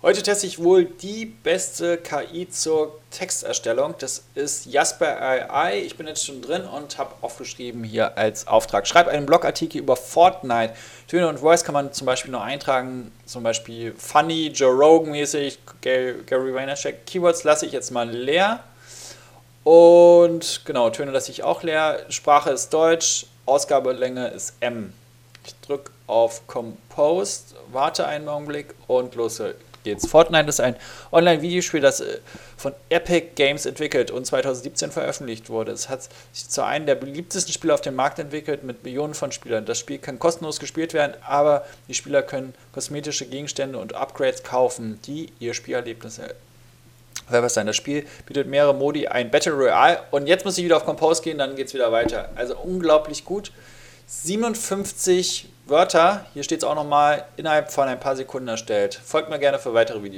Heute teste ich wohl die beste KI zur Texterstellung. Das ist Jasper AI. Ich bin jetzt schon drin und habe aufgeschrieben hier als Auftrag. Schreib einen Blogartikel über Fortnite. Töne und Voice kann man zum Beispiel noch eintragen. Zum Beispiel Funny, Joe Rogan mäßig, Gary Vaynerchuk. Keywords lasse ich jetzt mal leer. Und genau, Töne lasse ich auch leer. Sprache ist Deutsch. Ausgabelänge ist M. Ich drücke auf Compost, warte einen Augenblick und los geht's. Fortnite ist ein Online-Videospiel, das äh, von Epic Games entwickelt und 2017 veröffentlicht wurde. Es hat sich zu einem der beliebtesten Spiele auf dem Markt entwickelt mit Millionen von Spielern. Das Spiel kann kostenlos gespielt werden, aber die Spieler können kosmetische Gegenstände und Upgrades kaufen, die ihr Spielerlebnis verbessern. Das Spiel bietet mehrere Modi, ein Battle Royale und jetzt muss ich wieder auf Compose gehen, dann geht es wieder weiter. Also unglaublich gut. 57 Wörter, hier steht es auch nochmal, innerhalb von ein paar Sekunden erstellt. Folgt mir gerne für weitere Videos.